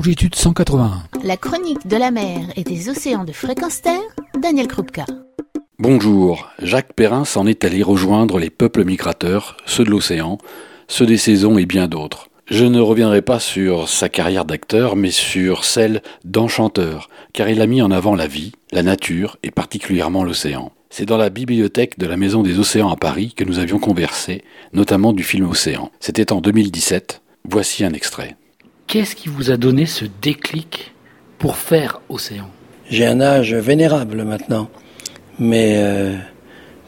longitude 181. La chronique de la mer et des océans de fréquence terre, Daniel Krupka. Bonjour, Jacques Perrin s'en est allé rejoindre les peuples migrateurs, ceux de l'océan, ceux des saisons et bien d'autres. Je ne reviendrai pas sur sa carrière d'acteur, mais sur celle d'enchanteur, car il a mis en avant la vie, la nature et particulièrement l'océan. C'est dans la bibliothèque de la Maison des Océans à Paris que nous avions conversé, notamment du film Océan. C'était en 2017. Voici un extrait. Qu'est-ce qui vous a donné ce déclic pour faire Océan? J'ai un âge vénérable maintenant, mais euh,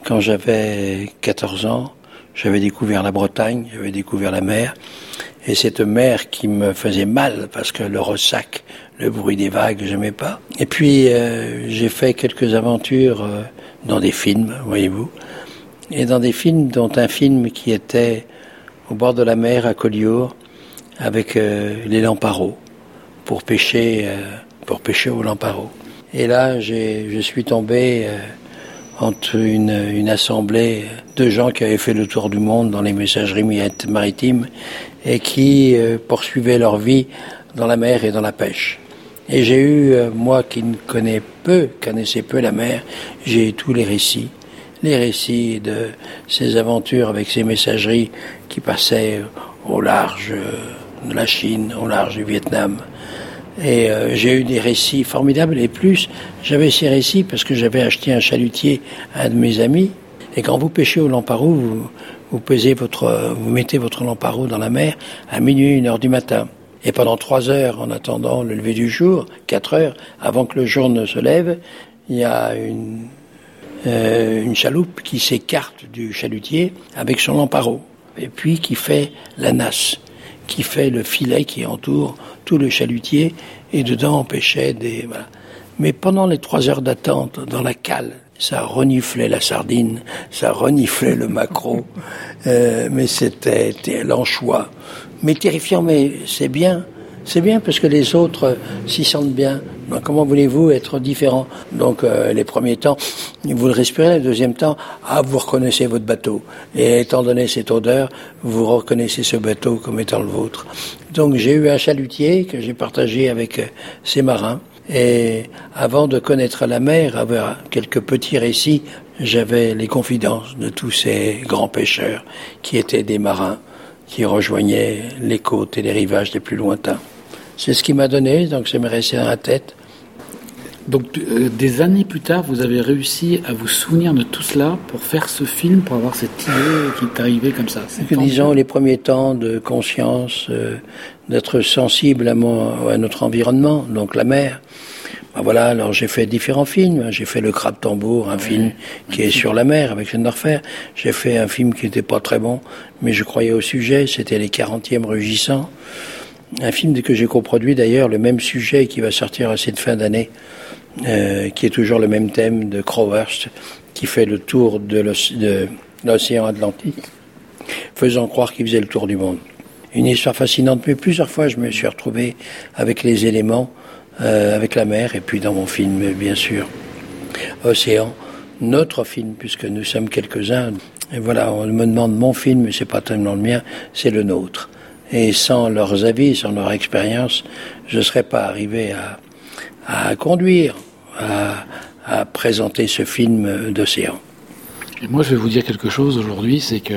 quand j'avais 14 ans, j'avais découvert la Bretagne, j'avais découvert la mer, et cette mer qui me faisait mal parce que le ressac, le bruit des vagues, j'aimais pas. Et puis euh, j'ai fait quelques aventures euh, dans des films, voyez-vous, et dans des films, dont un film qui était au bord de la mer à Collioure, avec euh, les lamparos pour pêcher, euh, pour pêcher aux lamparos. Et là, je suis tombé euh, entre une, une, assemblée de gens qui avaient fait le tour du monde dans les messageries maritimes et qui poursuivaient leur vie dans la mer et dans la pêche. Et j'ai eu, moi qui ne connais peu, connaissais peu la mer, j'ai eu tous les récits, les récits de ces aventures avec ces messageries qui passaient au large de la Chine, au large du Vietnam. Et euh, j'ai eu des récits formidables. Et plus, j'avais ces récits parce que j'avais acheté un chalutier à un de mes amis. Et quand vous pêchez au lamparou, vous, vous, pesez votre, vous mettez votre lamparou dans la mer à minuit, une heure du matin. Et pendant trois heures, en attendant le lever du jour, quatre heures, avant que le jour ne se lève, il y a une, euh, une chaloupe qui s'écarte du chalutier avec son lamparou. Et puis qui fait la nasse qui fait le filet qui entoure tout le chalutier, et dedans on pêchait des... Mais pendant les trois heures d'attente dans la cale, ça reniflait la sardine, ça reniflait le maquereau, euh, mais c'était l'anchois. Mais terrifiant, mais c'est bien, c'est bien parce que les autres s'y sentent bien. comment voulez-vous être différent? Donc euh, les premiers temps, vous le respirez, le deuxième temps, ah, vous reconnaissez votre bateau. Et étant donné cette odeur, vous reconnaissez ce bateau comme étant le vôtre. Donc j'ai eu un chalutier que j'ai partagé avec euh, ces marins. Et avant de connaître la mer, avoir quelques petits récits, j'avais les confidences de tous ces grands pêcheurs qui étaient des marins qui rejoignaient les côtes et les rivages les plus lointains. C'est ce qui m'a donné, donc ça m'est resté dans la tête. Donc euh, des années plus tard, vous avez réussi à vous souvenir de tout cela pour faire ce film, pour avoir cette idée qui est arrivée comme ça. Que, disons les premiers temps de conscience, euh, d'être sensible à, mon, à notre environnement, donc la mer. Ben voilà, alors j'ai fait différents films. J'ai fait Le Crabe Tambour, un film qui est sur la mer avec Jeanne d'Orfer. J'ai fait un film qui n'était pas très bon, mais je croyais au sujet. C'était Les 40e Rugissants. Un film que j'ai coproduit d'ailleurs, le même sujet qui va sortir à cette fin d'année, euh, qui est toujours le même thème de Crowhurst, qui fait le tour de l'océan Atlantique, faisant croire qu'il faisait le tour du monde. Une histoire fascinante, mais plusieurs fois je me suis retrouvé avec les éléments, euh, avec la mer, et puis dans mon film, bien sûr, Océan, notre film, puisque nous sommes quelques-uns. Et voilà, on me demande mon film, mais c'est pas tellement le mien, c'est le nôtre. Et sans leurs avis, sans leur expérience, je ne serais pas arrivé à, à conduire, à, à, présenter ce film d'océan. Et moi, je vais vous dire quelque chose aujourd'hui, c'est que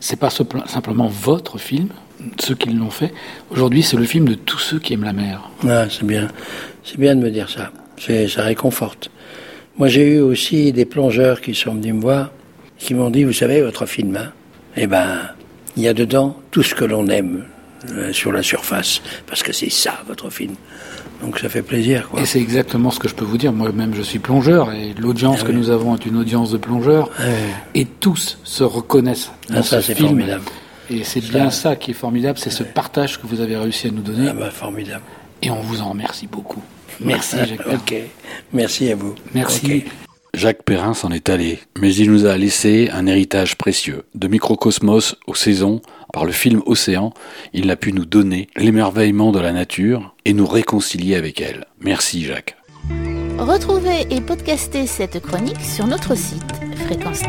c'est pas simplement votre film, ceux qui l'ont fait. Aujourd'hui, c'est le film de tous ceux qui aiment la mer. Ah, c'est bien, c'est bien de me dire ça. Ça réconforte. Moi, j'ai eu aussi des plongeurs qui sont venus me voir, qui m'ont dit, vous savez, votre film, hein, eh ben, il y a dedans tout ce que l'on aime euh, sur la surface, parce que c'est ça votre film. Donc ça fait plaisir. Quoi. Et c'est exactement ce que je peux vous dire. Moi-même, je suis plongeur et l'audience ah que nous avons est une audience de plongeurs. Ah et tous se reconnaissent dans ah, ça, ce film. Formidable. Et c'est bien ça qui est formidable, c'est ce partage que vous avez réussi à nous donner. Ah bah, formidable. Et on vous en remercie beaucoup. Merci, Jacques. ok. Merci à vous. Merci. Jacques Perrin s'en est allé, mais il nous a laissé un héritage précieux. De microcosmos aux saisons, par le film Océan, il a pu nous donner l'émerveillement de la nature et nous réconcilier avec elle. Merci Jacques. Retrouvez et podcastez cette chronique sur notre site fréquence